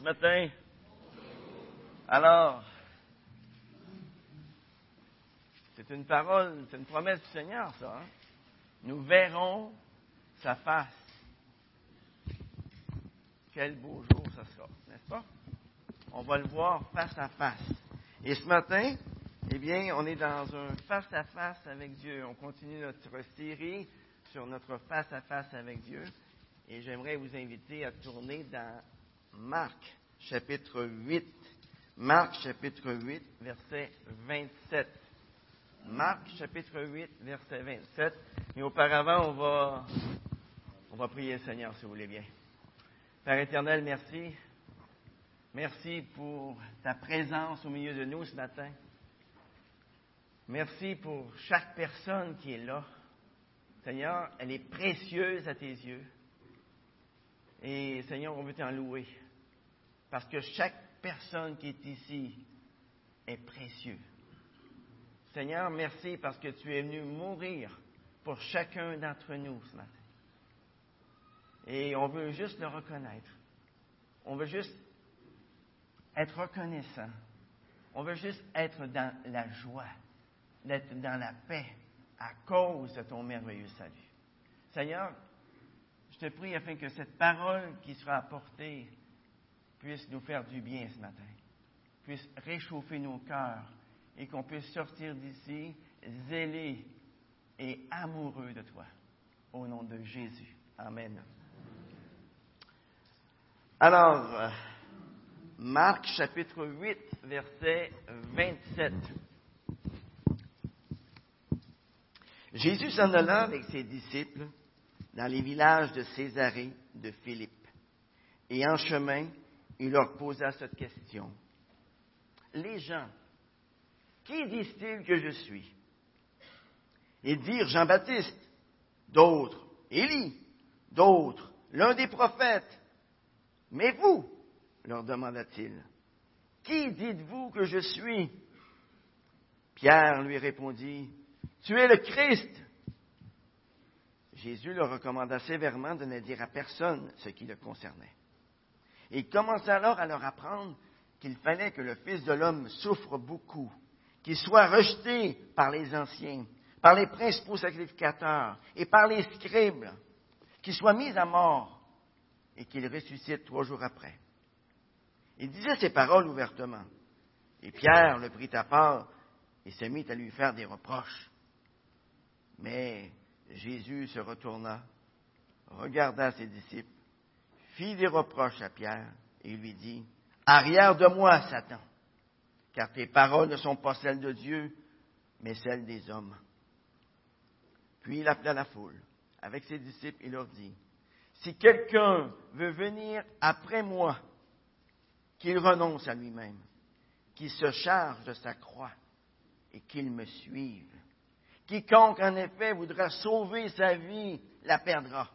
ce matin? Alors, c'est une parole, c'est une promesse du Seigneur, ça. Hein? Nous verrons sa face. Quel beau jour ça sera, n'est-ce pas? On va le voir face à face. Et ce matin, eh bien, on est dans un face à face avec Dieu. On continue notre série sur notre face à face avec Dieu. Et j'aimerais vous inviter à tourner dans Marc, chapitre 8. Marc, chapitre 8, verset 27. Marc, chapitre 8, verset 27. Et auparavant, on va, on va prier Seigneur, si vous voulez bien. Père éternel, merci. Merci pour ta présence au milieu de nous ce matin. Merci pour chaque personne qui est là. Seigneur, elle est précieuse à tes yeux. Et Seigneur, on veut t'en louer. Parce que chaque personne qui est ici est précieux. Seigneur, merci parce que tu es venu mourir pour chacun d'entre nous ce matin. Et on veut juste le reconnaître. On veut juste être reconnaissant. On veut juste être dans la joie, d'être dans la paix à cause de ton merveilleux salut. Seigneur, te prie afin que cette parole qui sera apportée puisse nous faire du bien ce matin, puisse réchauffer nos cœurs et qu'on puisse sortir d'ici zélés et amoureux de toi. Au nom de Jésus. Amen. Alors, Marc chapitre 8, verset 27. Jésus s'en alla avec ses disciples dans les villages de Césarée de Philippe. Et en chemin, il leur posa cette question. Les gens, qui disent-ils que je suis? Ils dirent Jean-Baptiste, d'autres Élie, d'autres l'un des prophètes. Mais vous, leur demanda-t-il, qui dites-vous que je suis? Pierre lui répondit, Tu es le Christ. Jésus leur recommanda sévèrement de ne dire à personne ce qui le concernait. Il commença alors à leur apprendre qu'il fallait que le Fils de l'homme souffre beaucoup, qu'il soit rejeté par les anciens, par les principaux sacrificateurs et par les scribes, qu'il soit mis à mort et qu'il ressuscite trois jours après. Il disait ces paroles ouvertement. Et Pierre le prit à part et se mit à lui faire des reproches. Mais Jésus se retourna, regarda ses disciples, fit des reproches à Pierre et lui dit, Arrière de moi, Satan, car tes paroles ne sont pas celles de Dieu, mais celles des hommes. Puis il appela la foule. Avec ses disciples, il leur dit, Si quelqu'un veut venir après moi, qu'il renonce à lui-même, qu'il se charge de sa croix et qu'il me suive. Quiconque, en effet, voudra sauver sa vie, la perdra.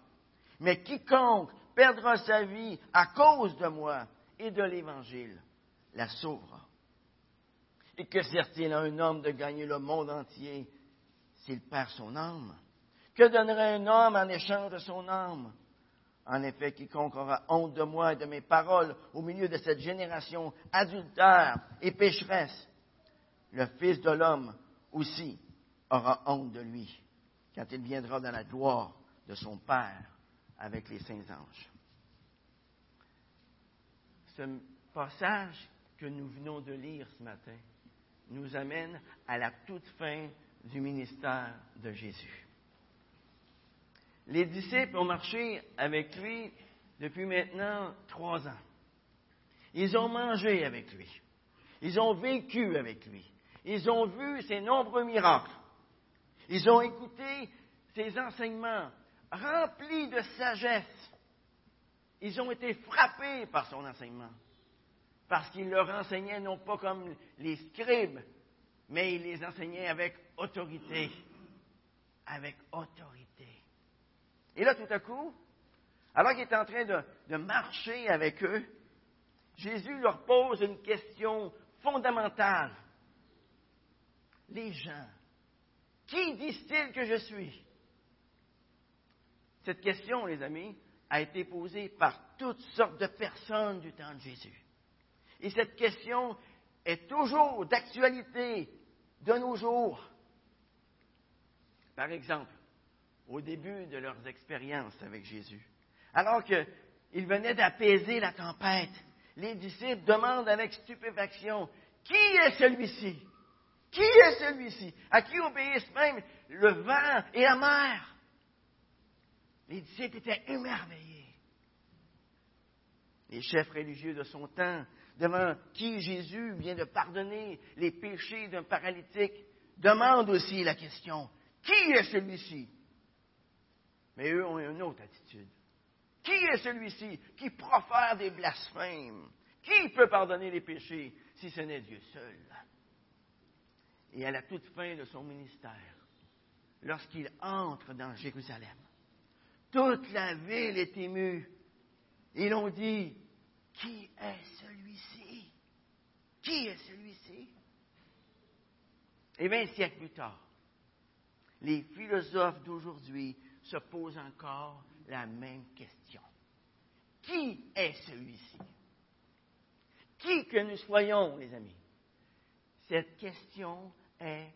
Mais quiconque perdra sa vie à cause de moi et de l'Évangile, la sauvera. Et que sert-il à un homme de gagner le monde entier s'il perd son âme? Que donnerait un homme en échange de son âme? En effet, quiconque aura honte de moi et de mes paroles au milieu de cette génération adultère et pécheresse, le Fils de l'homme aussi aura honte de lui quand il viendra dans la gloire de son Père avec les saints anges. Ce passage que nous venons de lire ce matin nous amène à la toute fin du ministère de Jésus. Les disciples ont marché avec lui depuis maintenant trois ans. Ils ont mangé avec lui. Ils ont vécu avec lui. Ils ont vu ses nombreux miracles. Ils ont écouté ses enseignements remplis de sagesse. Ils ont été frappés par son enseignement. Parce qu'il leur enseignait non pas comme les scribes, mais il les enseignait avec autorité. Avec autorité. Et là, tout à coup, alors qu'il est en train de, de, marcher avec eux, Jésus leur pose une question fondamentale. Les gens, qui disent-ils que je suis? Cette question, les amis, a été posée par toutes sortes de personnes du temps de Jésus. Et cette question est toujours d'actualité de nos jours. Par exemple, au début de leurs expériences avec Jésus, alors qu'ils venaient d'apaiser la tempête, les disciples demandent avec stupéfaction, Qui est celui-ci? Qui est celui-ci? À qui obéissent même le vent et la mer? Les disciples étaient émerveillés. Les chefs religieux de son temps, devant qui Jésus vient de pardonner les péchés d'un paralytique, demandent aussi la question, qui est celui-ci? Mais eux ont une autre attitude. Qui est celui-ci qui profère des blasphèmes? Qui peut pardonner les péchés si ce n'est Dieu seul? Et à la toute fin de son ministère, lorsqu'il entre dans Jérusalem, toute la ville est émue. Ils ont dit, qui est celui-ci? Qui est celui-ci? Et vingt siècles plus tard, les philosophes d'aujourd'hui se posent encore la même question. Qui est celui-ci? Qui que nous soyons, les amis? Cette question est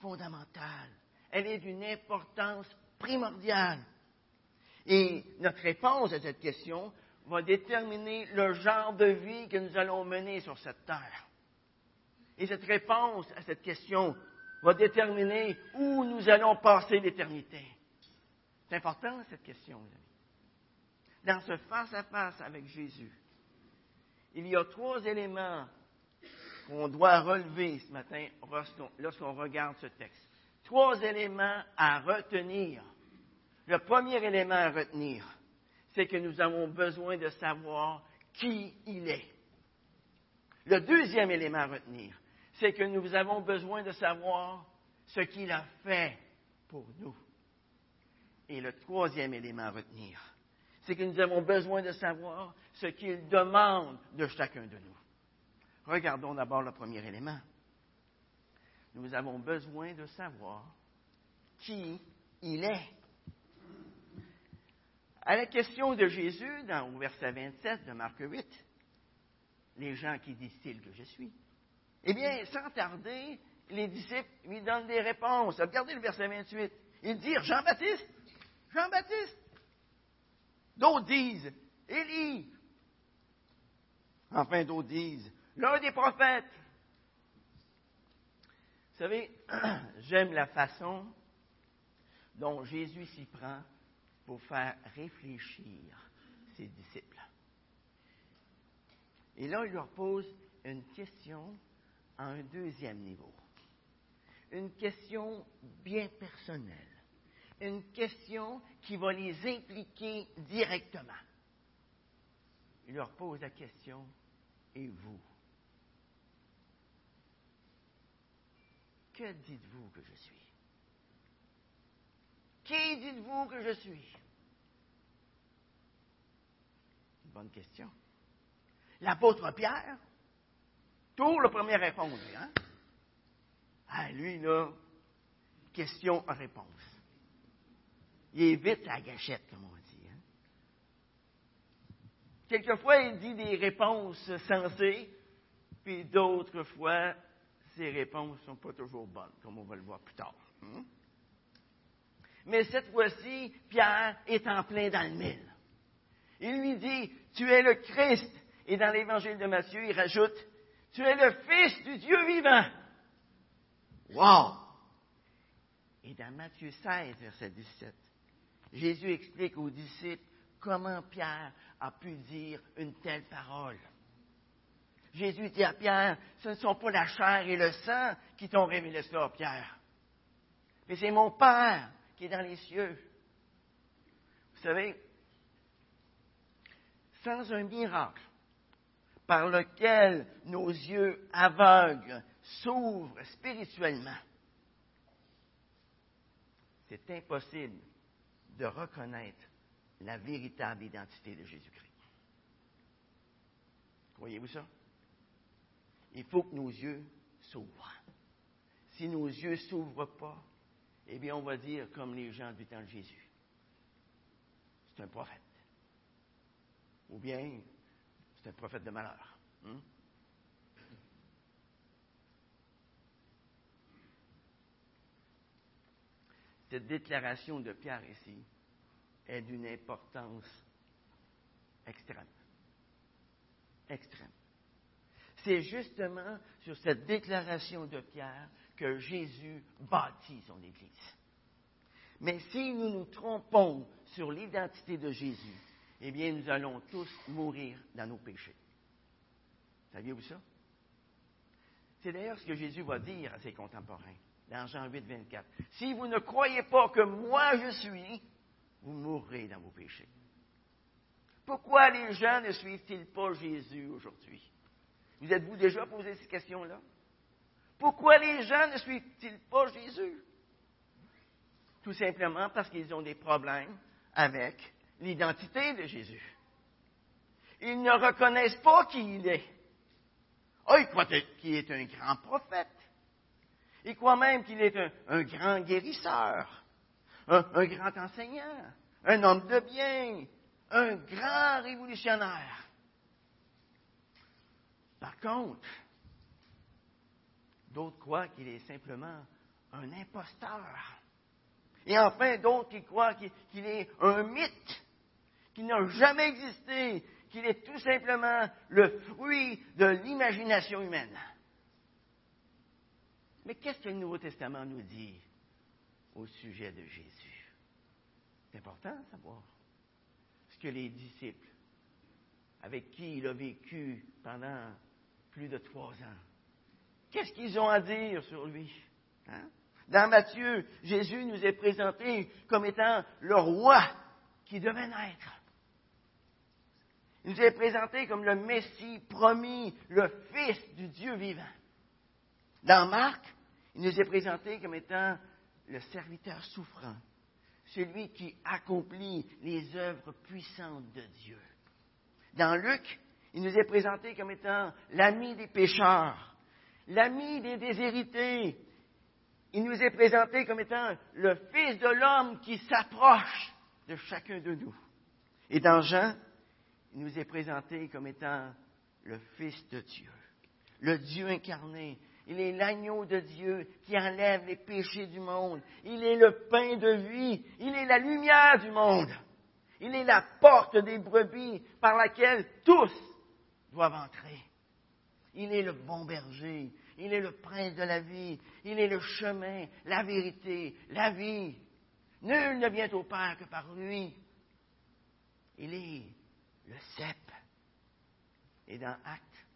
fondamentale. Elle est d'une importance primordiale. Et notre réponse à cette question va déterminer le genre de vie que nous allons mener sur cette terre. Et cette réponse à cette question va déterminer où nous allons passer l'éternité. C'est important, cette question, mes amis. Dans ce face-à-face avec Jésus, il y a trois éléments qu'on doit relever ce matin lorsqu'on regarde ce texte. Trois éléments à retenir. Le premier élément à retenir, c'est que nous avons besoin de savoir qui il est. Le deuxième élément à retenir, c'est que nous avons besoin de savoir ce qu'il a fait pour nous. Et le troisième élément à retenir, c'est que nous avons besoin de savoir ce qu'il demande de chacun de nous. Regardons d'abord le premier élément. Nous avons besoin de savoir qui il est. À la question de Jésus, dans, au verset 27 de Marc 8, les gens qui disent-ils que je suis? Eh bien, sans tarder, les disciples lui donnent des réponses. Regardez le verset 28. Ils disent Jean-Baptiste, Jean-Baptiste. D'autres disent Élie. Enfin, d'autres disent l'un des prophètes. Vous savez, j'aime la façon dont Jésus s'y prend pour faire réfléchir ses disciples. Et là, il leur pose une question à un deuxième niveau. Une question bien personnelle. Une question qui va les impliquer directement. Il leur pose la question, et vous? Que dites-vous que je suis? Qui dites-vous que je suis? Bonne question. L'apôtre Pierre, tout le premier répondre, hein? Ah, lui, là, question-réponse. Il est vite à la gâchette, comme on dit. Hein? Quelquefois, il dit des réponses sensées, puis d'autres fois, ses réponses ne sont pas toujours bonnes, comme on va le voir plus tard. Hein? Mais cette fois-ci, Pierre est en plein dans le mille. Il lui dit, tu es le Christ. Et dans l'évangile de Matthieu, il rajoute, tu es le Fils du Dieu vivant. Wow! Et dans Matthieu 16, verset 17, Jésus explique aux disciples comment Pierre a pu dire une telle parole. Jésus dit à Pierre, ce ne sont pas la chair et le sang qui t'ont révélé cela, Pierre, mais c'est mon Père qui est dans les cieux. Vous savez, sans un miracle par lequel nos yeux aveugles s'ouvrent spirituellement, c'est impossible de reconnaître la véritable identité de Jésus-Christ. Voyez-vous ça? Il faut que nos yeux s'ouvrent. Si nos yeux ne s'ouvrent pas, eh bien, on va dire comme les gens du temps de Jésus. C'est un prophète. ou bien c'est un prophète de malheur. Hein? Cette déclaration de Pierre ici est d'une importance extrême. Extrême. C'est justement sur cette déclaration de Pierre que Jésus bâtit son Église. Mais si nous nous trompons sur l'identité de Jésus, eh bien, nous allons tous mourir dans nos péchés. Saviez-vous ça? C'est d'ailleurs ce que Jésus va dire à ses contemporains dans Jean 8, 24. Si vous ne croyez pas que moi je suis, vous mourrez dans vos péchés. Pourquoi les gens ne suivent-ils pas Jésus aujourd'hui? Vous êtes-vous déjà posé ces questions-là? Pourquoi les gens ne suivent-ils pas Jésus? Tout simplement parce qu'ils ont des problèmes avec l'identité de Jésus. Ils ne reconnaissent pas qui il est. Oh, ils croient qu'il est un grand prophète. Ils croient même qu'il est un, grand guérisseur, un grand enseignant, un homme de bien, un grand révolutionnaire. Par contre, d'autres croient qu'il est simplement un imposteur. Et enfin, d'autres qui croient qu'il est un mythe, qu'il n'a jamais existé, qu'il est tout simplement le fruit de l'imagination humaine. Mais qu'est-ce que le Nouveau Testament nous dit au sujet de Jésus? C'est important de savoir ce que les disciples, avec qui il a vécu pendant plus de trois ans, qu'est-ce qu'ils ont à dire sur lui? Hein? Dans Matthieu, Jésus nous est présenté comme étant le roi qui devait naître. Il nous est présenté comme le Messie promis, le Fils du Dieu vivant. Dans Marc, il nous est présenté comme étant le serviteur souffrant, celui qui accomplit les œuvres puissantes de Dieu. Dans Luc, il nous est présenté comme étant l'ami des pécheurs, l'ami des déshérités. Il nous est présenté comme étant le Fils de l'homme qui s'approche de chacun de nous. Et dans Jean, il nous est présenté comme étant le Fils de Dieu, le Dieu incarné, il est l'agneau de Dieu qui enlève les péchés du monde. Il est le pain de vie. Il est la lumière du monde. Il est la porte des brebis par laquelle tous doivent entrer. Il est le bon berger. Il est le prince de la vie. Il est le chemin, la vérité, la vie. Nul ne vient au Père que par lui. Il est le cep. Et dans Acte,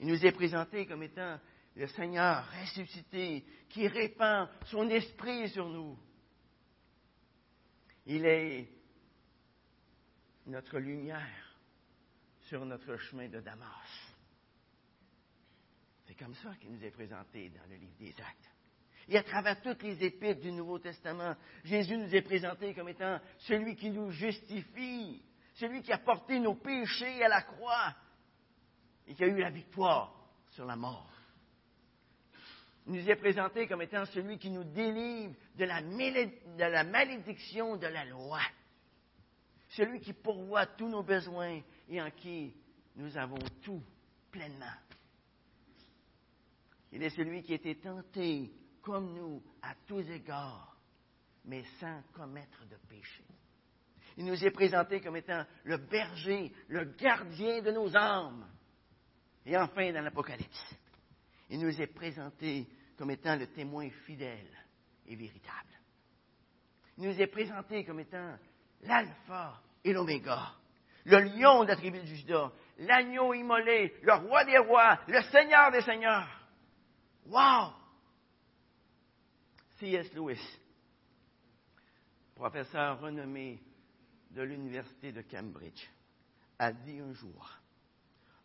il nous est présenté comme étant le Seigneur ressuscité qui répand son esprit sur nous. Il est notre lumière sur notre chemin de Damas. C'est comme ça qu'il nous est présenté dans le livre des Actes. Et à travers toutes les épîtres du Nouveau Testament, Jésus nous est présenté comme étant celui qui nous justifie, celui qui a porté nos péchés à la croix et qui a eu la victoire sur la mort. Il nous est présenté comme étant celui qui nous délivre de la, de la malédiction de la loi. Celui qui pourvoit tous nos besoins et en qui nous avons tout pleinement. Il est celui qui été tenté comme nous à tous égards, mais sans commettre de péché. Il nous est présenté comme étant le berger, le gardien de nos âmes. Et enfin, dans l'Apocalypse, il nous est présenté comme étant le témoin fidèle et véritable. Il nous est présenté comme étant l'alpha et l'oméga, le lion de la tribu de Judas, l'agneau immolé, le roi des rois, le seigneur des seigneurs. Wow! C.S. Lewis, professeur renommé de l'Université de Cambridge, a dit un jour,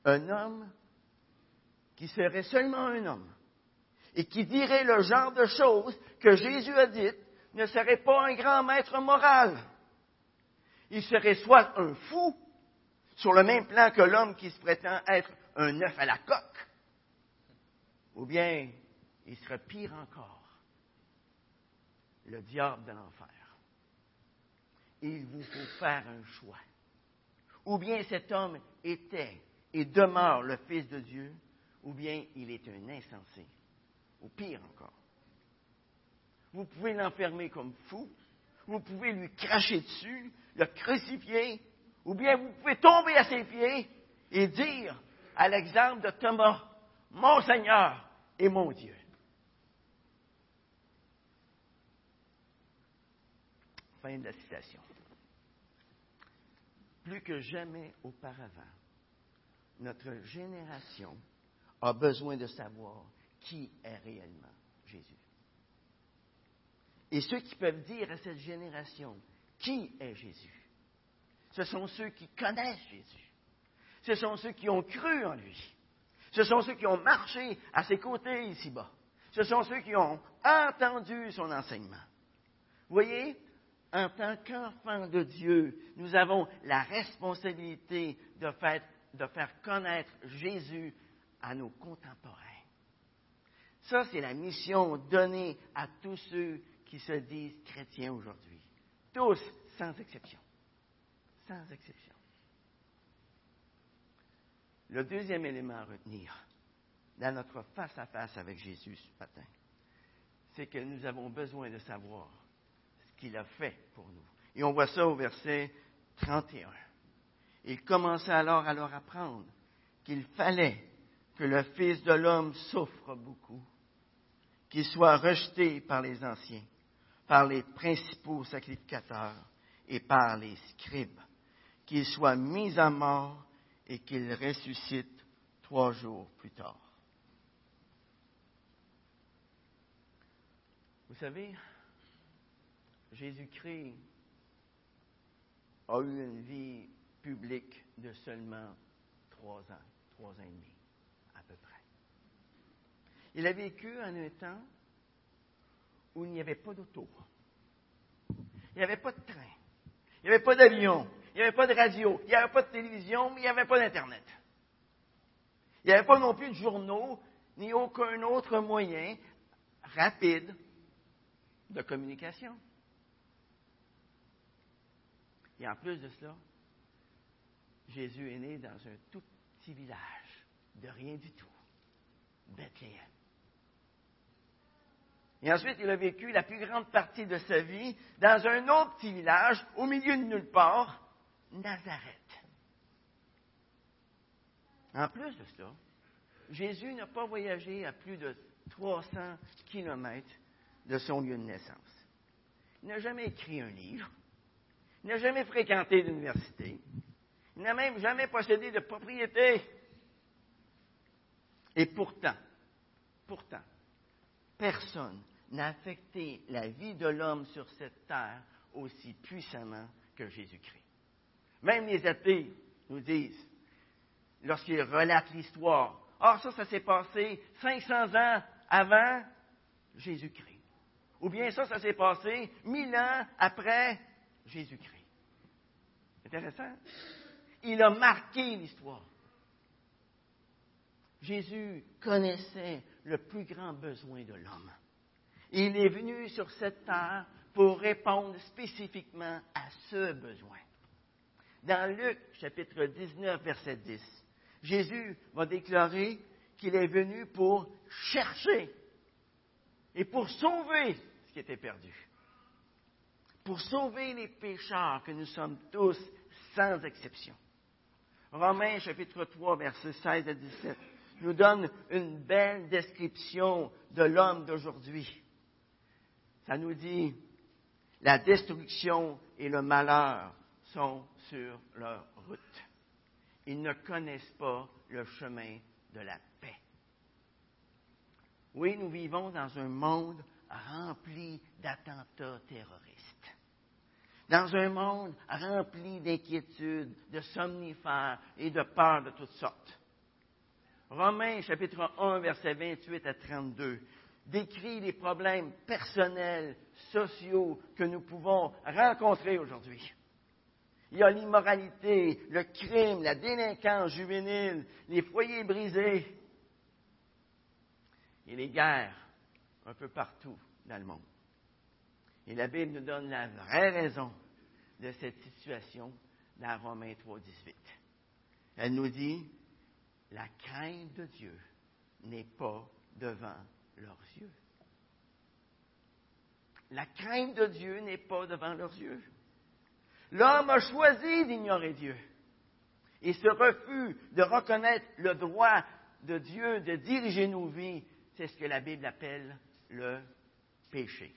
un homme qui serait seulement un homme et qui dirait le genre de choses que Jésus a dites ne serait pas un grand maître moral. Il serait soit un fou, sur le même plan que l'homme qui se prétend être un œuf à la coque, ou bien il serait pire encore, le diable de l'enfer. Il vous faut faire un choix. ou bien cet homme était et demeure le Fils de Dieu, ou bien il est un insensé, ou pire encore. Vous pouvez l'enfermer comme fou, vous pouvez lui cracher dessus, le crucifier, ou bien vous pouvez tomber à ses pieds et dire, à l'exemple de Thomas, mon Seigneur et mon Dieu. Fin de la citation. Plus que jamais auparavant, notre génération a besoin de savoir qui est réellement Jésus. Et ceux qui peuvent dire à cette génération qui est Jésus, ce sont ceux qui connaissent Jésus. Ce sont ceux qui ont cru en lui. Ce sont ceux qui ont marché à ses côtés ici-bas. Ce sont ceux qui ont entendu son enseignement. Vous voyez, en tant qu'enfants de Dieu, nous avons la responsabilité de faire, de faire connaître Jésus à nos contemporains. Ça, c'est la mission donnée à tous ceux qui se disent chrétiens aujourd'hui. Tous, sans exception. Sans exception. Le deuxième élément à retenir dans notre face-à-face avec Jésus ce matin, c'est que nous avons besoin de savoir ce qu'il a fait pour nous. Et on voit ça au verset 31. Il commença alors à leur apprendre qu'il fallait que le Fils de l'homme souffre beaucoup, qu'il soit rejeté par les anciens, par les principaux sacrificateurs et par les scribes, qu'il soit mis à mort et qu'il ressuscite trois jours plus tard. Vous savez, Jésus-Christ a eu une vie publique de seulement trois ans, trois ans et demi, à peu près. Il a vécu en un temps où il n'y avait pas d'auto. Il n'y avait pas de train. Il n'y avait pas d'avion. Il n'y avait pas de radio. Il n'y avait pas de télévision. Il n'y avait pas d'Internet. Il n'y avait pas non plus de journaux, ni aucun autre moyen rapide de communication. Et en plus de cela, Jésus est né dans un tout petit village, de rien du tout, Bethléem. Et ensuite, il a vécu la plus grande partie de sa vie dans un autre petit village, au milieu de nulle part, Nazareth. En plus de cela, Jésus n'a pas voyagé à plus de 300 kilomètres de son lieu de naissance. Il n'a jamais écrit un livre. Il n'a jamais fréquenté l'université. Il n'a même jamais possédé de propriété. Et pourtant, pourtant, personne n'a affecté la vie de l'homme sur cette terre aussi puissamment que Jésus-Christ. Même les athées nous disent, lorsqu'ils relatent l'histoire, ah, ça, ça s'est passé 500 ans avant Jésus-Christ. Ou bien ça, ça s'est passé 1000 ans après Jésus-Christ. Intéressant. Il a marqué l'histoire. Jésus connaissait le plus grand besoin de l'homme. Il est venu sur cette terre pour répondre spécifiquement à ce besoin. Dans Luc chapitre 19, verset 10, Jésus va déclarer qu'il est venu pour chercher et pour sauver ce qui était perdu. Pour sauver les pécheurs que nous sommes tous sans exception. Romains chapitre 3, verset 16 à 17 nous donne une belle description de l'homme d'aujourd'hui. Ça nous dit, la destruction et le malheur sont sur leur route. Ils ne connaissent pas le chemin de la paix. Oui, nous vivons dans un monde rempli d'attentats terroristes. Dans un monde rempli d'inquiétudes, de somnifères et de peurs de toutes sortes. Romains chapitre 1, verset 28 à 32 décrit les problèmes personnels, sociaux que nous pouvons rencontrer aujourd'hui. Il y a l'immoralité, le crime, la délinquance juvénile, les foyers brisés et les guerres un peu partout dans le monde. Et la Bible nous donne la vraie raison de cette situation dans Romains 3, 18. Elle nous dit, la crainte de Dieu n'est pas devant leurs yeux. La crainte de Dieu n'est pas devant leurs yeux. L'homme a choisi d'ignorer Dieu. Et ce refus de reconnaître le droit de Dieu de diriger nos vies, c'est ce que la Bible appelle le péché.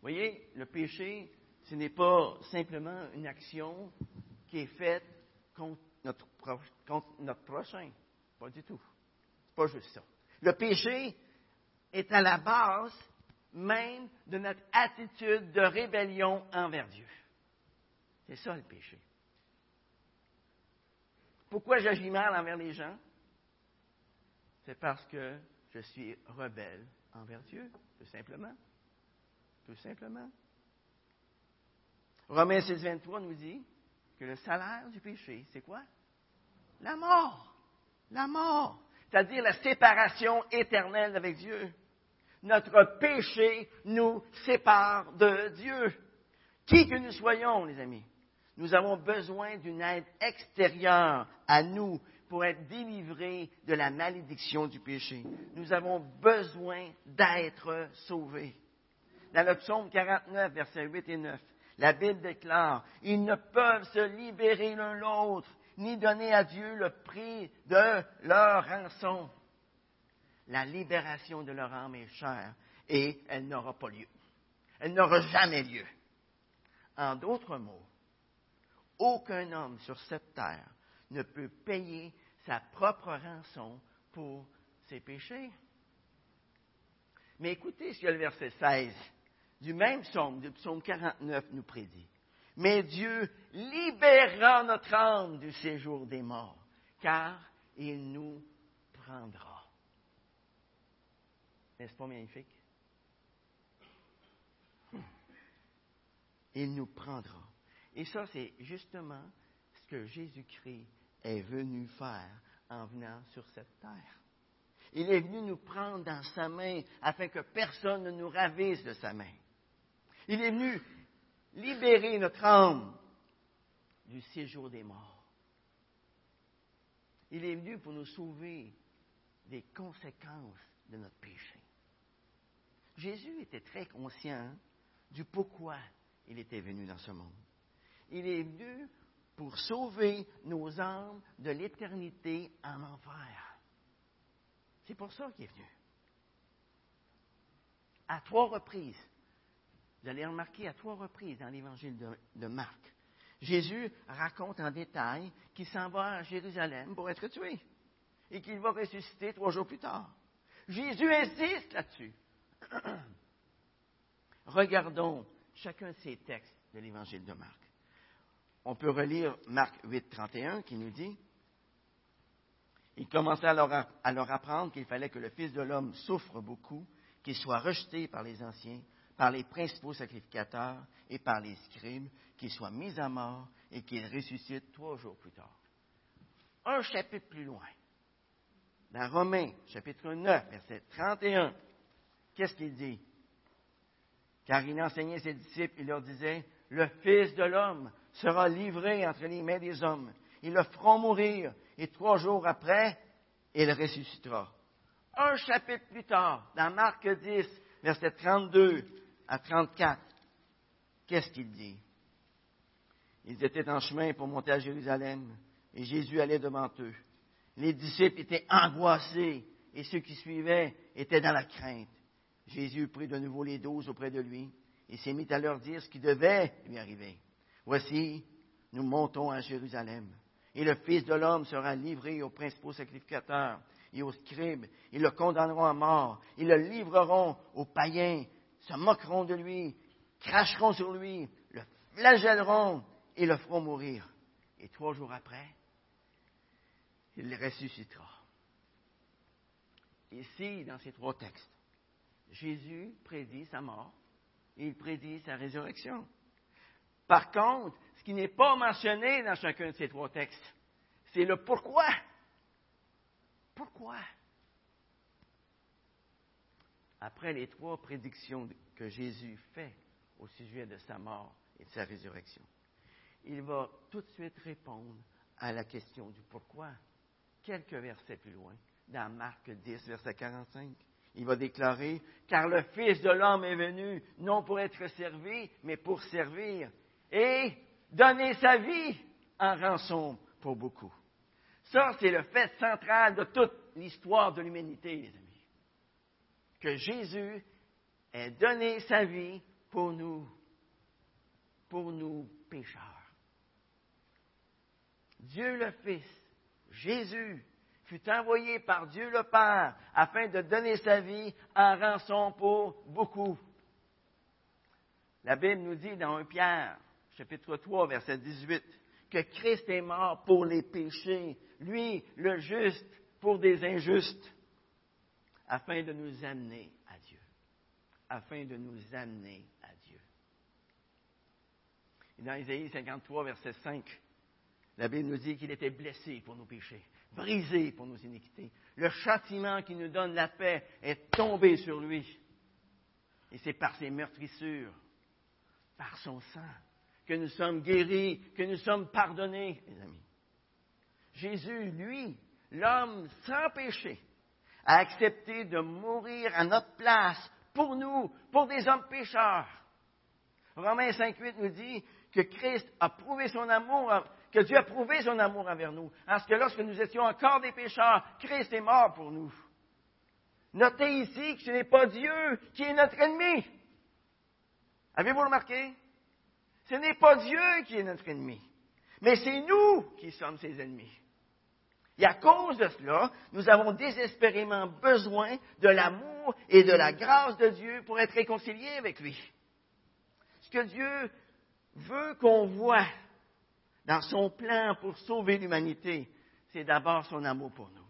Voyez, le péché, ce n'est pas simplement une action qui est faite contre notre, contre notre prochain. Pas du tout. Pas juste ça. Le péché est à la base même de notre attitude de rébellion envers Dieu. C'est ça le péché. Pourquoi j'agis mal envers les gens? C'est parce que je suis rebelle envers Dieu, tout simplement. Tout simplement. Romains 6, 23 nous dit que le salaire du péché, c'est quoi? La mort. La mort. C'est-à-dire la séparation éternelle avec Dieu. Notre péché nous sépare de Dieu. Qui que nous soyons, les amis, nous avons besoin d'une aide extérieure à nous pour être délivrés de la malédiction du péché. Nous avons besoin d'être sauvés. Dans le psaume 49, versets 8 et 9, la Bible déclare, ils ne peuvent se libérer l'un l'autre, ni donner à Dieu le prix de leur rançon la libération de leur âme est chère et elle n'aura pas lieu. Elle n'aura jamais lieu. En d'autres mots, aucun homme sur cette terre ne peut payer sa propre rançon pour ses péchés. Mais écoutez ce que le verset 16 du même psaume, du psaume 49, nous prédit. Mais Dieu libérera notre âme du séjour des morts, car il nous prendra. N'est-ce pas magnifique? Il nous prendra. Et ça, c'est justement ce que Jésus-Christ est venu faire en venant sur cette terre. Il est venu nous prendre dans sa main afin que personne ne nous ravisse de sa main. Il est venu libérer notre âme du séjour des morts. Il est venu pour nous sauver des conséquences de notre péché. Jésus était très conscient du pourquoi il était venu dans ce monde. Il est venu pour sauver nos âmes de l'éternité en enfer. C'est pour ça qu'il est venu. À trois reprises, vous allez remarquer à trois reprises dans l'évangile de, de Marc, Jésus raconte en détail qu'il s'en va à Jérusalem pour être tué et qu'il va ressusciter trois jours plus tard. Jésus insiste là-dessus. Regardons chacun de ces textes de l'évangile de Marc. On peut relire Marc 8, 31 qui nous dit Il commença à leur, à leur apprendre qu'il fallait que le Fils de l'homme souffre beaucoup, qu'il soit rejeté par les anciens, par les principaux sacrificateurs et par les scribes, qu'il soit mis à mort et qu'il ressuscite trois jours plus tard. Un chapitre plus loin, dans Romains, chapitre 9, verset 31, qu'est-ce qu'il dit? Car il enseignait ses disciples, il leur disait, le Fils de l'homme sera livré entre les mains des hommes. Ils le feront mourir, et trois jours après, il ressuscitera. Un chapitre plus tard, dans Marc 10, versets 32 à 34, qu'est-ce qu'il dit? Ils étaient en chemin pour monter à Jérusalem, et Jésus allait devant eux. Les disciples étaient angoissés, et ceux qui suivaient étaient dans la crainte. Jésus prit de nouveau les douze auprès de lui et s'est mis à leur dire ce qui devait lui arriver. Voici, nous montons à Jérusalem, et le Fils de l'homme sera livré aux principaux sacrificateurs et aux scribes. Ils le condamneront à mort, ils le livreront aux païens, se moqueront de lui, cracheront sur lui, le flagelleront et le feront mourir. Et trois jours après, il ressuscitera. Ici, dans ces trois textes, Jésus prédit sa mort et il prédit sa résurrection. Par contre, ce qui n'est pas mentionné dans chacun de ces trois textes, c'est le pourquoi. Pourquoi? Après les trois prédictions que Jésus fait au sujet de sa mort et de sa résurrection, il va tout de suite répondre à la question du pourquoi. Quelques versets plus loin, dans Marc 10, verset 45, il va déclarer, car le Fils de l'homme est venu non pour être servi, mais pour servir et donner sa vie en rançon pour beaucoup. Ça, c'est le fait central de toute l'histoire de l'humanité, les amis. Que Jésus ait donné sa vie pour nous, pour nous pécheurs. Dieu le Fils, Jésus, fut envoyé par Dieu le Père afin de donner sa vie en rançon pour beaucoup. La Bible nous dit dans 1 Pierre, chapitre 3, verset 18, que Christ est mort pour les péchés, lui, le juste, pour des injustes, afin de nous amener à Dieu. Afin de nous amener à Dieu. Et dans Isaïe 53, verset 5, la Bible nous dit qu'il était blessé pour nos péchés, brisé pour nos iniquités. Le châtiment qui nous donne la paix est tombé sur lui. Et c'est par ses meurtrissures, par son sang, que nous sommes guéris, que nous sommes pardonnés, mes amis. Jésus, lui, l'homme sans péché, a accepté de mourir à notre place pour nous, pour des hommes pécheurs. Romains 5.8 nous dit que Christ a prouvé son amour, que Dieu a prouvé son amour envers nous, parce que lorsque nous étions encore des pécheurs, Christ est mort pour nous. Notez ici que ce n'est pas Dieu qui est notre ennemi. Avez-vous remarqué? Ce n'est pas Dieu qui est notre ennemi, mais c'est nous qui sommes ses ennemis. Et à cause de cela, nous avons désespérément besoin de l'amour et de la grâce de Dieu pour être réconciliés avec lui. Ce que Dieu veut qu'on voit dans son plan pour sauver l'humanité, c'est d'abord son amour pour nous.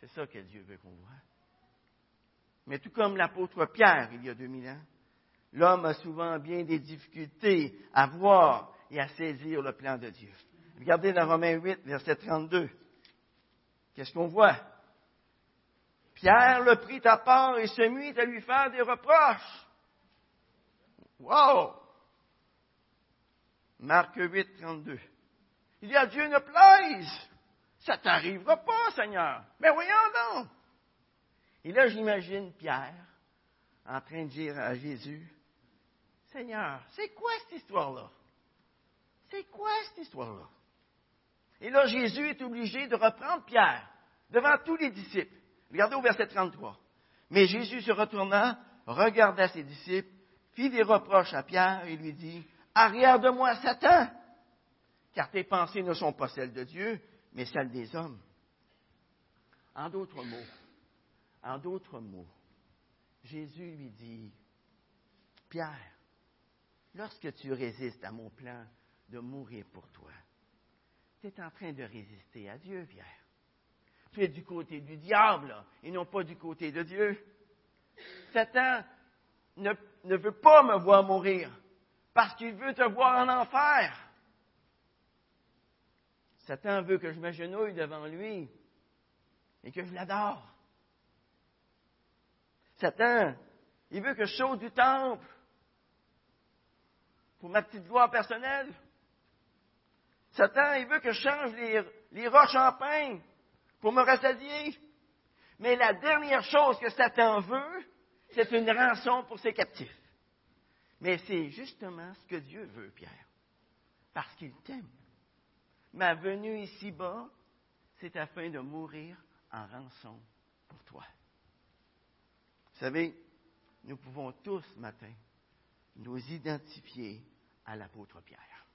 C'est ça que Dieu veut qu'on voit. Mais tout comme l'apôtre Pierre il y a 2000 ans, l'homme a souvent bien des difficultés à voir et à saisir le plan de Dieu. Regardez dans Romains 8, verset 32. Qu'est-ce qu'on voit? Pierre le prit à part et se mit à lui faire des reproches. Wow! Marc 8, 32. Il dit à Dieu ne plaise. Ça t'arrivera pas, Seigneur. Mais voyons donc. Et là, j'imagine Pierre en train de dire à Jésus, Seigneur, c'est quoi cette histoire-là? C'est quoi cette histoire-là? Et là, Jésus est obligé de reprendre Pierre devant tous les disciples. Regardez au verset 33. Mais Jésus se retourna, regarda ses disciples, fit des reproches à Pierre et lui dit, Arrière de moi, Satan, car tes pensées ne sont pas celles de Dieu, mais celles des hommes. En d'autres mots, en d'autres mots, Jésus lui dit, Pierre, lorsque tu résistes à mon plan de mourir pour toi, tu es en train de résister à Dieu, Pierre. Tu es du côté du diable et non pas du côté de Dieu. Satan ne, ne veut pas me voir mourir parce qu'il veut te voir en enfer. Satan veut que je m'agenouille devant lui et que je l'adore. Satan, il veut que je saute du temple pour ma petite gloire personnelle. Satan, il veut que je change les, les roches en pain pour me rassasier. Mais la dernière chose que Satan veut, c'est une rançon pour ses captifs. Mais c'est justement ce que Dieu veut, Pierre, parce qu'il t'aime. Ma venue ici-bas, c'est afin de mourir en rançon pour toi. Vous savez, nous pouvons tous ce matin nous identifier à l'apôtre Pierre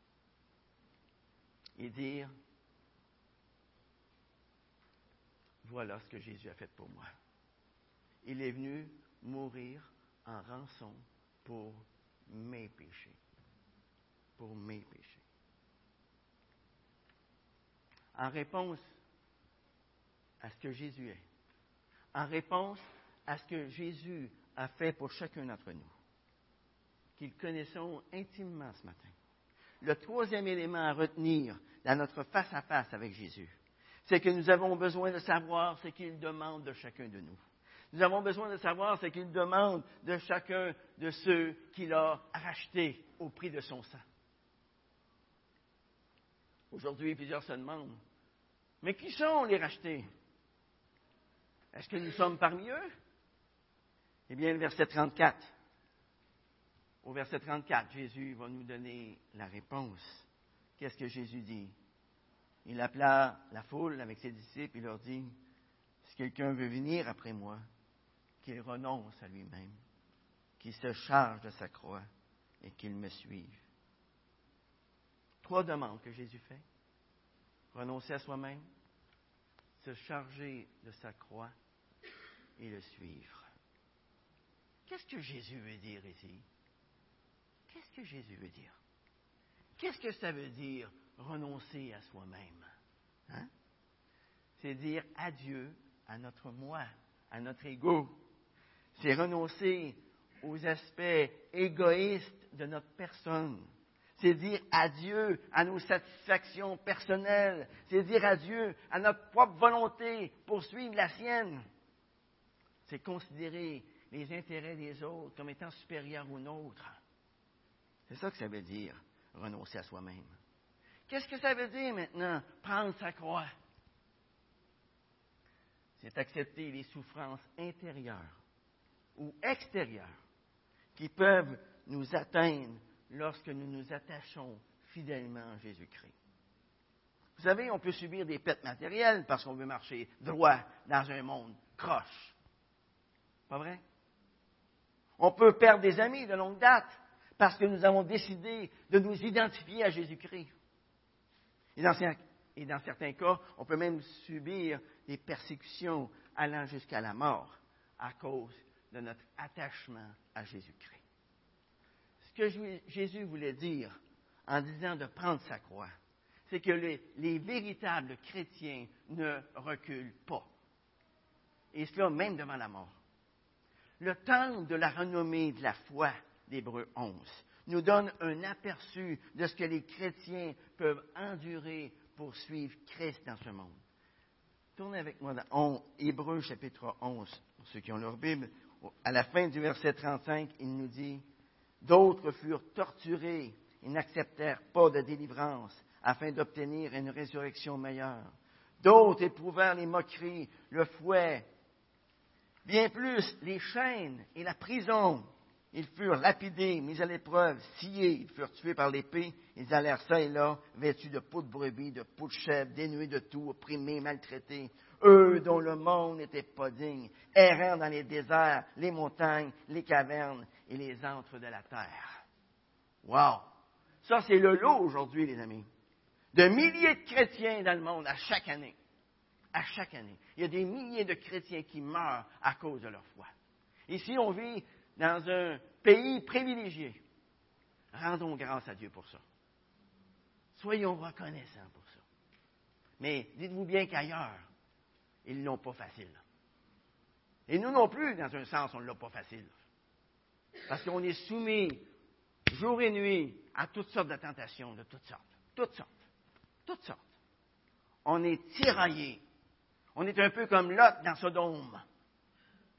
et dire, voilà ce que Jésus a fait pour moi. Il est venu mourir en rançon pour mes péchés. Pour mes péchés. En réponse à ce que Jésus est, en réponse à ce que Jésus a fait pour chacun d'entre nous, qu'ils connaissons intimement ce matin. Le troisième élément à retenir dans notre face-à-face avec Jésus, c'est que nous avons besoin de savoir ce qu'il demande de chacun de nous. Nous avons besoin de savoir ce qu'il demande de chacun de ceux qu'il a rachetés au prix de son sang. Aujourd'hui, plusieurs se demandent, mais qui sont les rachetés? Est-ce que nous sommes parmi eux? Eh bien, le verset 34. Au verset 34, Jésus va nous donner la réponse. Qu'est-ce que Jésus dit? Il appela la foule avec ses disciples et leur dit, si quelqu'un veut venir après moi, qu'il renonce à lui-même, qu'il se charge de sa croix et qu'il me suive. Trois demandes que Jésus fait. Renoncer à soi-même, se charger de sa croix et le suivre. Qu'est-ce que Jésus veut dire ici? Qu'est-ce que Jésus veut dire? Qu'est-ce que ça veut dire renoncer à soi-même? Hein? C'est dire adieu à notre moi, à notre ego. C'est renoncer aux aspects égoïstes de notre personne. C'est dire adieu à nos satisfactions personnelles. C'est dire adieu à notre propre volonté pour suivre la sienne. C'est considérer les intérêts des autres comme étant supérieurs aux nôtres. C'est ça que ça veut dire, renoncer à soi-même. Qu'est-ce que ça veut dire maintenant, prendre sa croix? C'est accepter les souffrances intérieures ou extérieures qui peuvent nous atteindre lorsque nous nous attachons fidèlement à Jésus-Christ. Vous savez, on peut subir des pertes matérielles parce qu'on veut marcher droit dans un monde croche. Pas vrai? On peut perdre des amis de longue date parce que nous avons décidé de nous identifier à Jésus-Christ. Et et dans certains cas, on peut même subir des persécutions allant jusqu'à la mort à cause de notre attachement à Jésus-Christ. Ce que Jésus voulait dire en disant de prendre sa croix, c'est que les, les, véritables chrétiens ne reculent pas. Et cela même devant la mort. Le temps de la renommée de la foi d'Hébreu 11 nous donne un aperçu de ce que les chrétiens peuvent endurer pour suivre Christ dans ce monde. Tournez avec moi dans Hébreu chapitre 11, pour ceux qui ont leur Bible. À la fin du verset 35, il nous dit, D'autres furent torturés et n'acceptèrent pas de délivrance afin d'obtenir une résurrection meilleure. D'autres éprouvèrent les moqueries, le fouet, bien plus les chaînes et la prison. Ils furent lapidés, mis à l'épreuve, sciés, ils furent tués par l'épée, ils allèrent ça et là, vêtus de peau de brebis, de peau de chèvre, dénués de tout, opprimés, maltraités. Eux dont le monde n'était pas digne, errant dans les déserts, les montagnes, les cavernes et les antres de la terre. Wow! Ça, c'est le lot aujourd'hui, les amis. De milliers de chrétiens dans le monde à chaque année. À chaque année. Il y a des milliers de chrétiens qui meurent à cause de leur foi. Ici, on vit dans un pays privilégié. Rendons grâce à Dieu pour ça. Soyons reconnaissants pour ça. Mais dites-vous bien qu'ailleurs, ils ne l'ont pas facile. Et nous non plus, dans un sens, on ne l'a pas facile. Parce qu'on est soumis jour et nuit à toutes sortes de tentations, de toutes sortes. Toutes sortes. Toutes sortes. On est tiraillé. On est un peu comme Lot dans Sodome,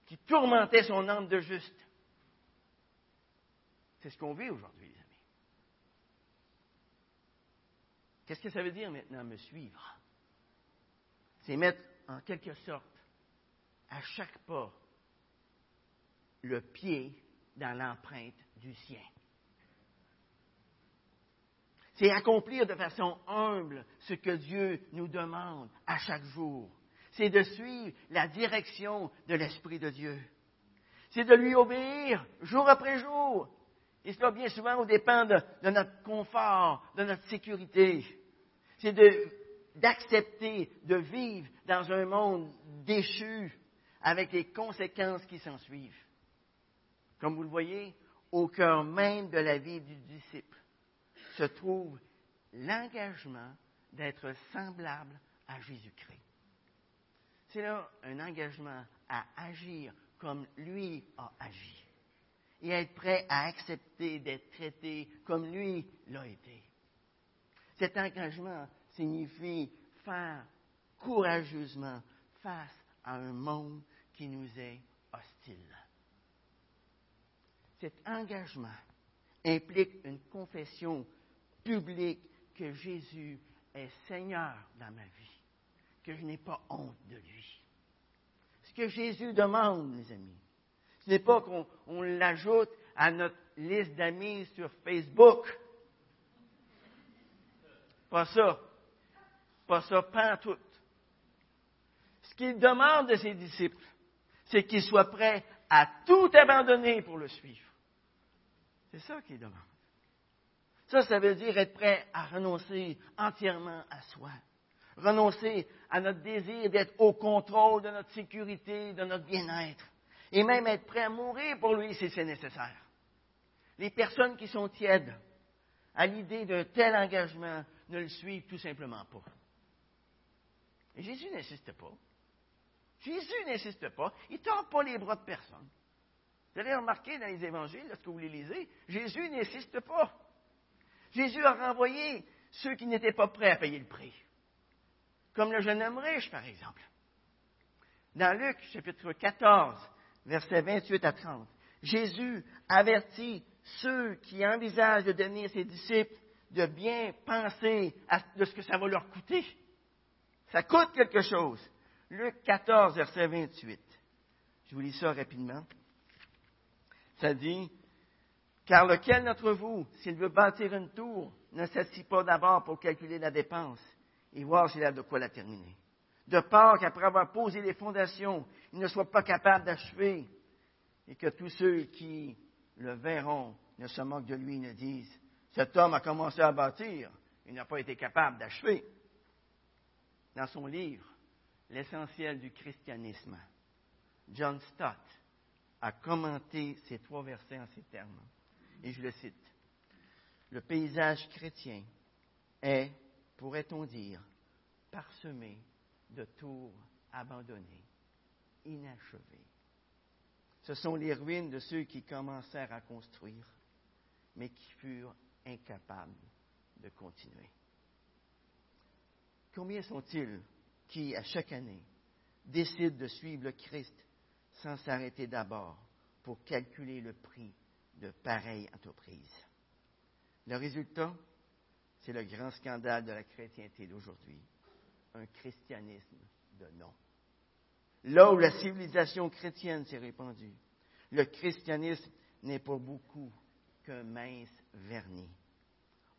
qui tourmentait son âme de juste. C'est ce qu'on vit aujourd'hui, les amis. Qu'est-ce que ça veut dire maintenant, me suivre? C'est mettre en quelque sorte à chaque pas le pied dans l'empreinte du sien. C'est accomplir de façon humble ce que Dieu nous demande à chaque jour. C'est de suivre la direction de l'Esprit de Dieu. C'est de lui obéir jour après jour. Et cela bien souvent au dépend de, de notre confort, de notre sécurité. C'est d'accepter de vivre dans un monde déchu avec les conséquences qui s'en suivent. Comme vous le voyez, au cœur même de la vie du disciple se trouve l'engagement d'être semblable à Jésus-Christ. C'est là un engagement à agir comme lui a agi et être prêt à accepter d'être traité comme lui l'a été. Cet engagement signifie faire courageusement face à un monde qui nous est hostile. Cet engagement implique une confession publique que Jésus est Seigneur dans ma vie, que je n'ai pas honte de lui. Ce que Jésus demande, mes amis, ce n'est pas qu'on l'ajoute à notre liste d'amis sur Facebook. Pas ça. Pas ça, pas tout. Ce qu'il demande de ses disciples, c'est qu'ils soient prêts à tout abandonner pour le suivre. C'est ça qu'il demande. Ça, ça veut dire être prêt à renoncer entièrement à soi. Renoncer à notre désir d'être au contrôle de notre sécurité, de notre bien-être. Et même être prêt à mourir pour lui si c'est nécessaire. Les personnes qui sont tièdes à l'idée d'un tel engagement ne le suivent tout simplement pas. Jésus n'insiste pas. Jésus n'insiste pas. Il ne tord pas les bras de personne. Vous avez remarqué dans les évangiles, lorsque vous les lisez, Jésus n'insiste pas. Jésus a renvoyé ceux qui n'étaient pas prêts à payer le prix. Comme le jeune homme riche, par exemple. Dans Luc, chapitre 14, versets 28 à 30, Jésus avertit ceux qui envisagent de devenir ses disciples de bien penser à, ce que ça va leur coûter. Ça coûte quelque chose. Luc 14, verset 28. Je vous lis ça rapidement. Ça dit, car lequel d'entre vous, s'il veut bâtir une tour, ne s'assit pas d'abord pour calculer la dépense et voir s'il a de quoi la terminer? De peur qu'après avoir posé les fondations, il ne soit pas capable d'achever et que tous ceux qui le verront ne se moquent de lui et ne disent, cet homme a commencé à bâtir, il n'a pas été capable d'achever. Dans son livre, L'essentiel du christianisme, John Stott a commenté ces trois versets en ces termes. Et je le cite. Le paysage chrétien est, pourrait-on dire, parsemé de tours abandonnées, inachevées. Ce sont les ruines de ceux qui commencèrent à construire, mais qui furent incapables de continuer. Combien sont-ils qui, à chaque année, décident de suivre le Christ sans s'arrêter d'abord pour calculer le prix de pareille entreprise? Le résultat, c'est le grand scandale de la chrétienté d'aujourd'hui, un christianisme de nom. Là où la civilisation chrétienne s'est répandue, le christianisme n'est pour beaucoup qu'un mince vernis.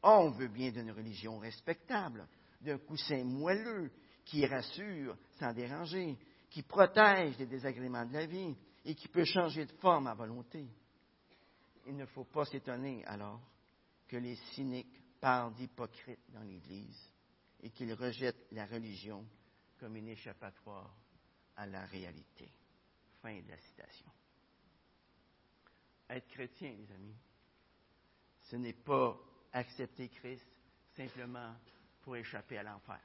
On veut bien d'une religion respectable, d'un coussin moelleux qui rassure sans déranger, qui protège des désagréments de la vie et qui peut changer de forme à volonté. Il ne faut pas s'étonner alors que les cyniques parlent d'hypocrites dans l'Église et qu'ils rejettent la religion comme une échappatoire à la réalité. Fin de la citation. Être chrétien, les amis, ce n'est pas accepter Christ simplement pour échapper à l'enfer.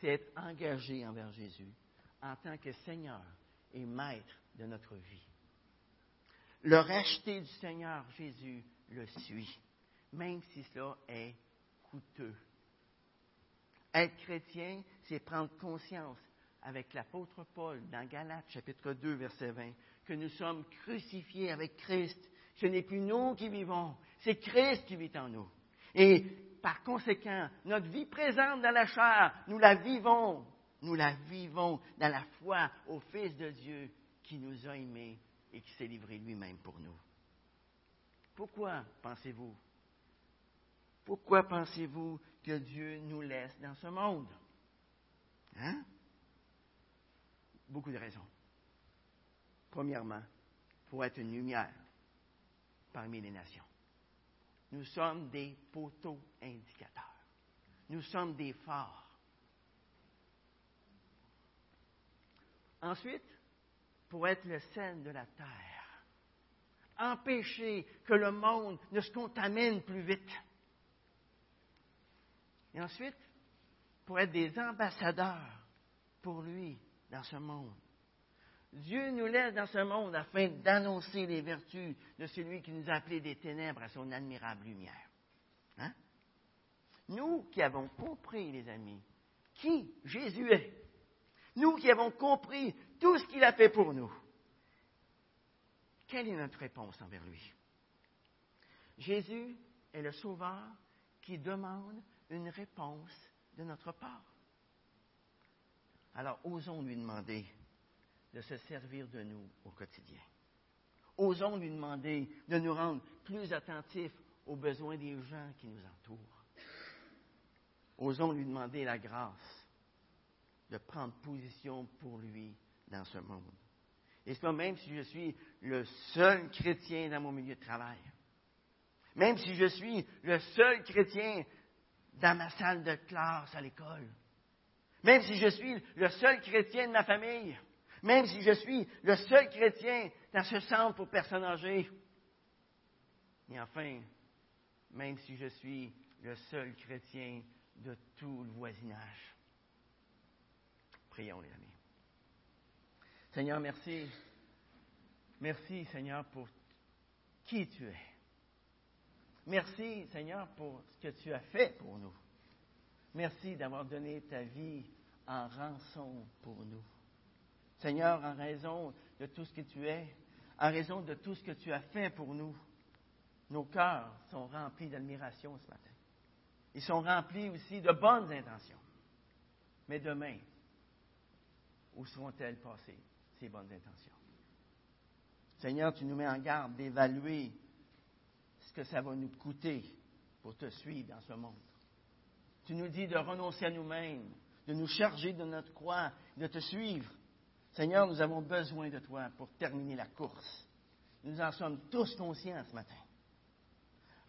C'est être engagé envers Jésus en tant que Seigneur et Maître de notre vie. Le racheter du Seigneur Jésus le suit, même si cela est coûteux. Être chrétien, c'est prendre conscience avec l'apôtre Paul dans Galates chapitre 2 verset 20 que nous sommes crucifiés avec Christ. Ce n'est plus nous qui vivons, c'est Christ qui vit en nous. Et par conséquent, notre vie présente dans la chair, nous la vivons, nous la vivons dans la foi au Fils de Dieu qui nous a aimés et qui s'est livré lui-même pour nous. Pourquoi pensez-vous Pourquoi pensez-vous que Dieu nous laisse dans ce monde? Hein? Beaucoup de raisons. Premièrement, pour être une lumière parmi les nations. Nous sommes des poteaux indicateurs. Nous sommes des phares. Ensuite, pour être le sel de la terre. Empêcher que le monde ne se contamine plus vite. Et ensuite, pour être des ambassadeurs pour lui dans ce monde. Dieu nous laisse dans ce monde afin d'annoncer les vertus de celui qui nous a appelés des ténèbres à son admirable lumière. Hein? Nous qui avons compris, les amis, qui Jésus est, nous qui avons compris tout ce qu'il a fait pour nous, quelle est notre réponse envers lui? Jésus est le Sauveur qui demande une réponse de notre part. Alors, osons lui demander de se servir de nous au quotidien. Osons lui demander de nous rendre plus attentifs aux besoins des gens qui nous entourent. Osons lui demander la grâce de prendre position pour lui dans ce monde. Et c'est même si je suis le seul chrétien dans mon milieu de travail, même si je suis le seul chrétien dans ma salle de classe à l'école, même si je suis le seul chrétien de ma famille, même si je suis le seul chrétien dans ce centre pour personnes âgées, et enfin, même si je suis le seul chrétien de tout le voisinage. Prions, les amis. Seigneur, merci. Merci, Seigneur, pour qui tu es. Merci, Seigneur, pour ce que tu as fait pour nous. Merci d'avoir donné ta vie en rançon pour nous. Seigneur, en raison de tout ce que tu es, en raison de tout ce que tu as fait pour nous, nos cœurs sont remplis d'admiration ce matin. Ils sont remplis aussi de bonnes intentions. Mais demain, où seront-elles passées, ces bonnes intentions? Seigneur, tu nous mets en garde d'évaluer ce que ça va nous coûter pour te suivre dans ce monde. Tu nous dis de renoncer à nous-mêmes, de nous charger de notre croix, de te suivre. Seigneur, nous avons besoin de toi pour terminer la course. Nous en sommes tous conscients ce matin.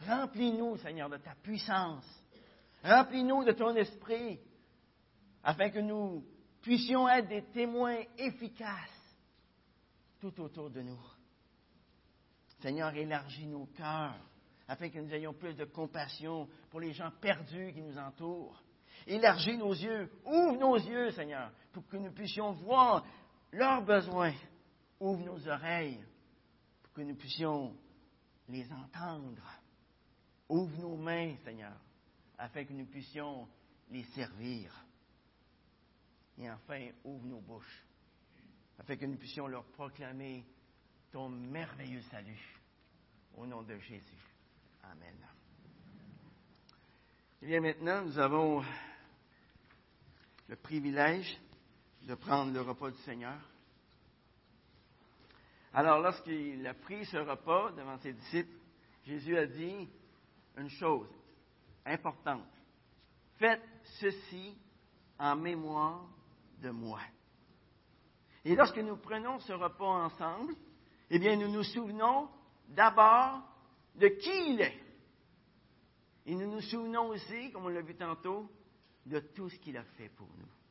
Remplis-nous, Seigneur, de ta puissance. Remplis-nous de ton esprit afin que nous puissions être des témoins efficaces tout autour de nous. Seigneur, élargis nos cœurs afin que nous ayons plus de compassion pour les gens perdus qui nous entourent. Élargis nos yeux, ouvre nos yeux, Seigneur, pour que nous puissions voir leurs besoins. Ouvre nos oreilles pour que nous puissions les entendre. Ouvre nos mains, Seigneur, afin que nous puissions les servir. Et enfin, ouvre nos bouches, afin que nous puissions leur proclamer ton merveilleux salut. Au nom de Jésus. Amen. Eh bien, maintenant, nous avons le privilège de prendre le repas du Seigneur. Alors, lorsqu'il a pris ce repas devant ses disciples, Jésus a dit une chose importante. Faites ceci en mémoire de moi. Et lorsque nous prenons ce repas ensemble, eh bien, nous nous souvenons d'abord de qui il est. Et nous nous souvenons aussi, comme on l'a vu tantôt, de tout ce qu'il a fait pour nous.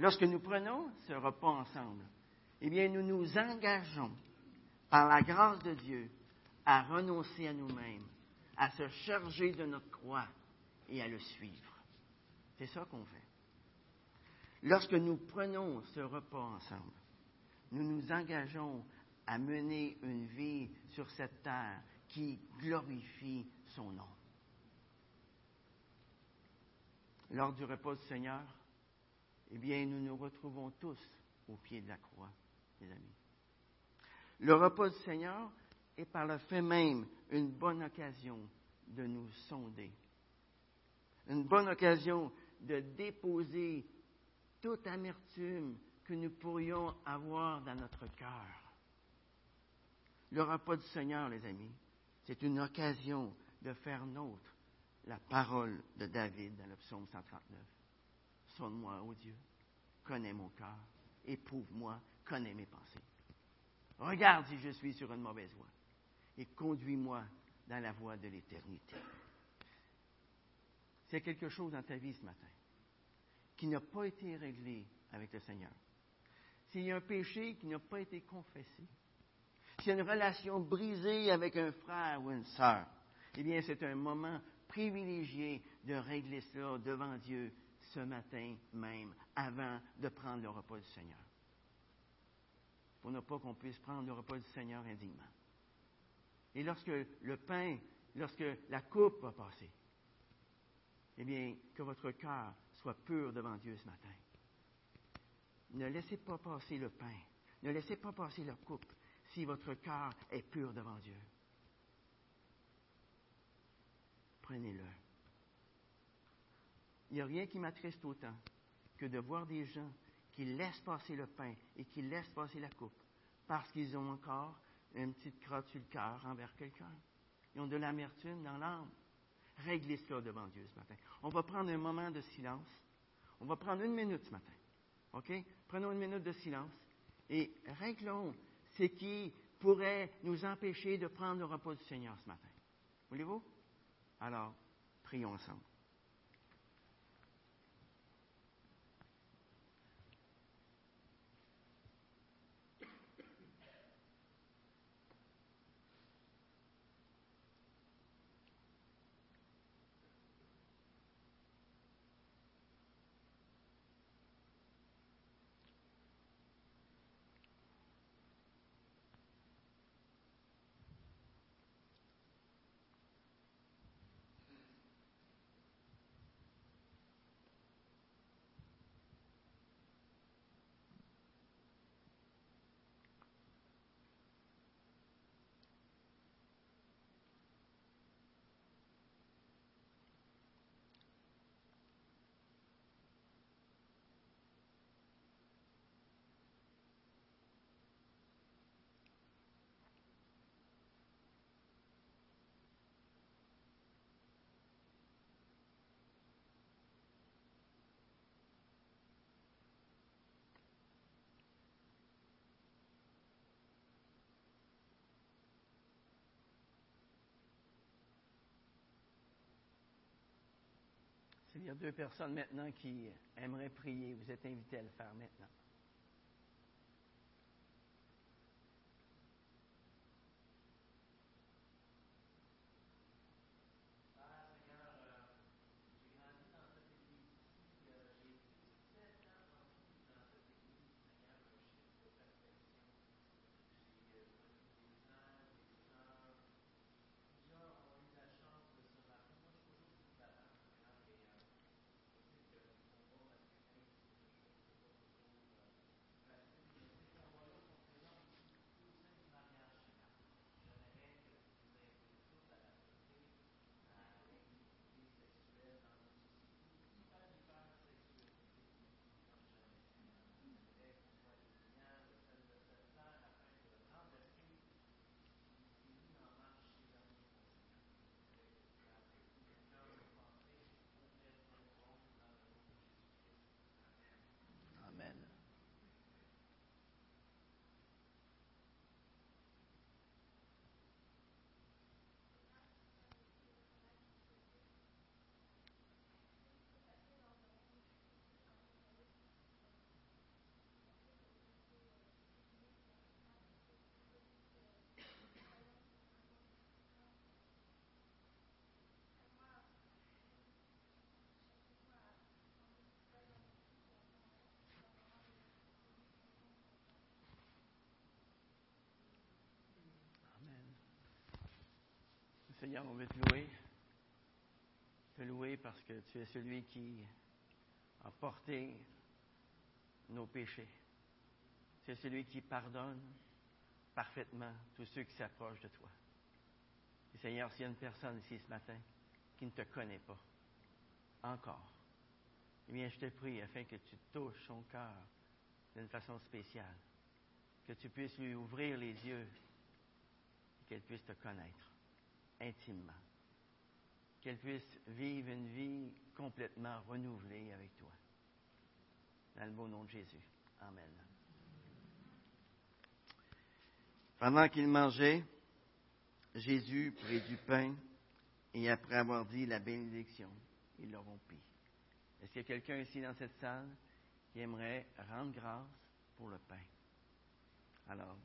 Lorsque nous prenons ce repas ensemble, eh bien, nous nous engageons par la grâce de Dieu à renoncer à nous-mêmes, à se charger de notre croix et à le suivre. C'est ça qu'on fait. Lorsque nous prenons ce repas ensemble, nous nous engageons à mener une vie sur cette terre qui glorifie son nom. Lors du repas du Seigneur, eh bien, nous nous retrouvons tous au pied de la croix, mes amis. Le repas du Seigneur est par le fait même une bonne occasion de nous sonder, une bonne occasion de déposer toute amertume que nous pourrions avoir dans notre cœur. Le repas du Seigneur, les amis, c'est une occasion de faire nôtre la parole de David dans le psaume 139. Sonne-moi, ô Dieu, connais mon cœur, éprouve-moi, connais mes pensées. Regarde si je suis sur une mauvaise voie et conduis-moi dans la voie de l'éternité. C'est quelque chose dans ta vie ce matin qui n'a pas été réglé avec le Seigneur. S'il y a un péché qui n'a pas été confessé, s'il y a une relation brisée avec un frère ou une sœur, eh bien, c'est un moment privilégié de régler cela devant Dieu ce matin même, avant de prendre le repas du Seigneur. Pour ne pas qu'on puisse prendre le repas du Seigneur indignement. Et lorsque le pain, lorsque la coupe va passer, eh bien, que votre cœur soit pur devant Dieu ce matin. Ne laissez pas passer le pain, ne laissez pas passer la coupe si votre cœur est pur devant Dieu. Prenez-le il n'y a rien qui m'attriste autant que de voir des gens qui laissent passer le pain et qui laissent passer la coupe parce qu'ils ont encore une petite crotte sur le cœur envers quelqu'un. Ils ont de l'amertume dans l'âme. Réglez cela devant Dieu ce matin. On va prendre un moment de silence. On va prendre une minute ce matin. OK? Prenons une minute de silence et réglons ce qui pourrait nous empêcher de prendre le repas du Seigneur ce matin. Voulez-vous? Alors, prions ensemble. S'il y a deux personnes maintenant qui aimeraient prier, vous êtes invités à le faire maintenant. Amen. Amen. Seigneur, on veut te louer. Te louer parce que tu es celui qui a porté nos péchés. Tu es celui qui pardonne parfaitement tous ceux qui s'approchent de toi. Et Seigneur, s'il y a une personne ici ce matin qui ne te connaît pas encore, eh bien, je te prie afin que tu touches son cœur d'une façon spéciale, que tu puisses lui ouvrir les yeux et qu'elle puisse te connaître intimement, qu'elle puisse vivre une vie complètement renouvelée avec toi. Dans le beau nom de Jésus. Amen. Pendant qu'il mangeait, Jésus prit du pain et après avoir dit la bénédiction, il le rompit. Est-ce qu'il y a quelqu'un ici dans cette salle qui aimerait rendre grâce pour le pain? Alors,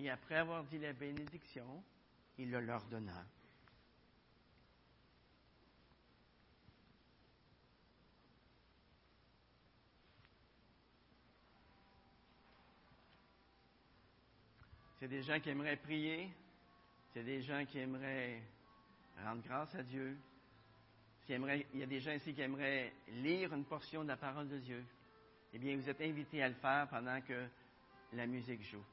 Et après avoir dit la bénédiction, il le leur donna. C'est des gens qui aimeraient prier, c'est des gens qui aimeraient rendre grâce à Dieu. il y a des gens ici qui aimeraient lire une portion de la parole de Dieu. Eh bien, vous êtes invités à le faire pendant que la musique joue.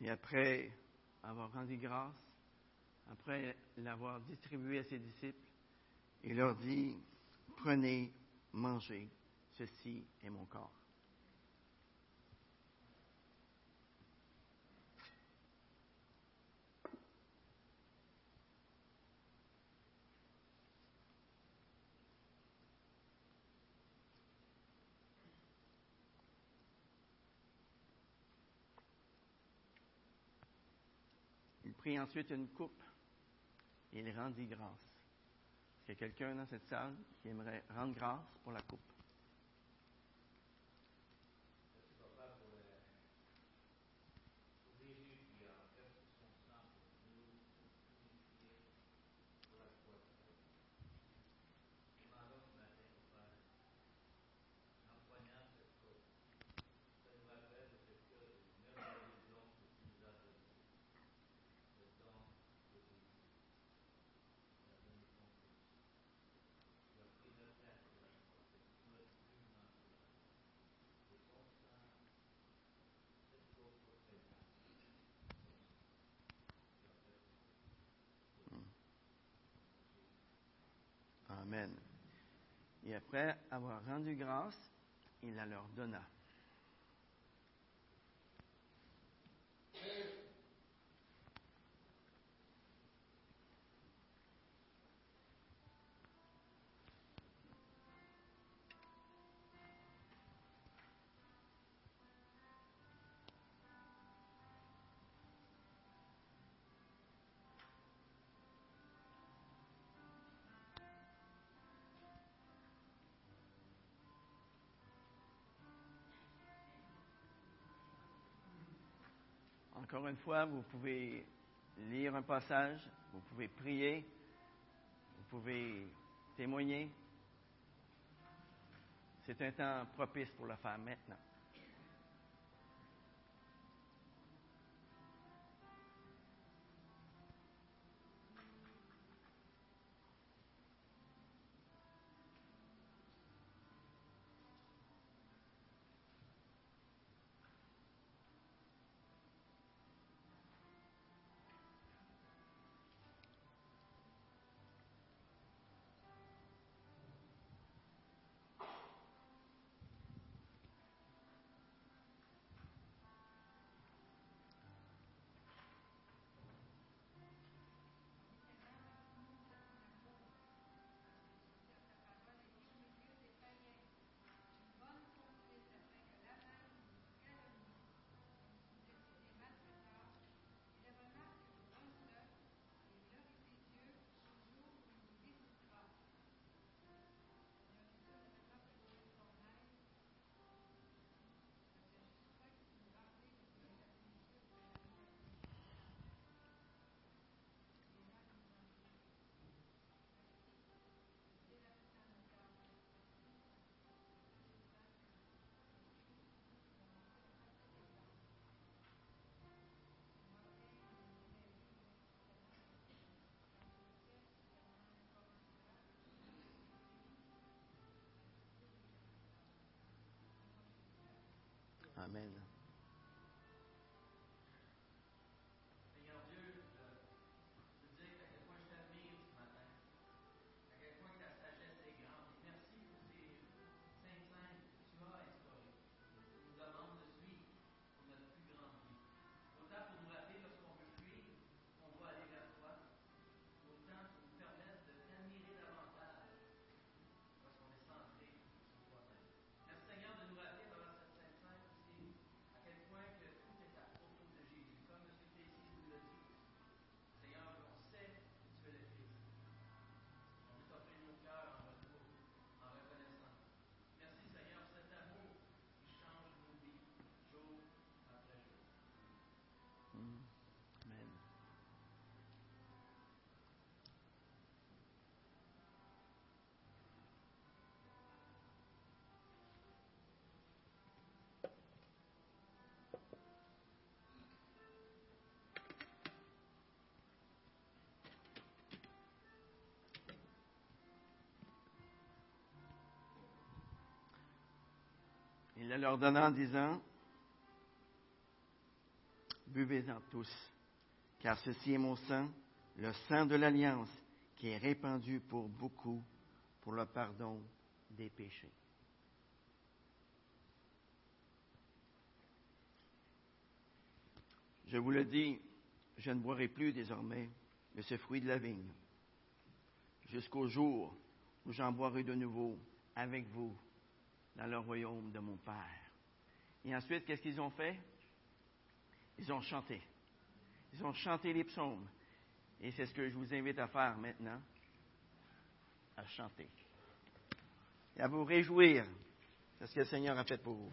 Et après avoir rendu grâce, après l'avoir distribué à ses disciples, il leur dit, prenez, mangez, ceci est mon corps. Prit ensuite une coupe et il rendit grâce. Est-ce qu'il y a quelqu'un dans cette salle qui aimerait rendre grâce pour la coupe? Et après avoir rendu grâce, il la leur donna. Encore une fois, vous pouvez lire un passage, vous pouvez prier, vous pouvez témoigner. C'est un temps propice pour le faire maintenant. Amen. Il la leur donna en disant, Buvez-en tous, car ceci est mon sang, le sang de l'alliance, qui est répandu pour beaucoup pour le pardon des péchés. Je vous le dis, je ne boirai plus désormais de ce fruit de la vigne, jusqu'au jour où j'en boirai de nouveau avec vous dans le royaume de mon Père. Et ensuite, qu'est-ce qu'ils ont fait? Ils ont chanté. Ils ont chanté les psaumes. Et c'est ce que je vous invite à faire maintenant, à chanter. Et à vous réjouir de ce que le Seigneur a fait pour vous.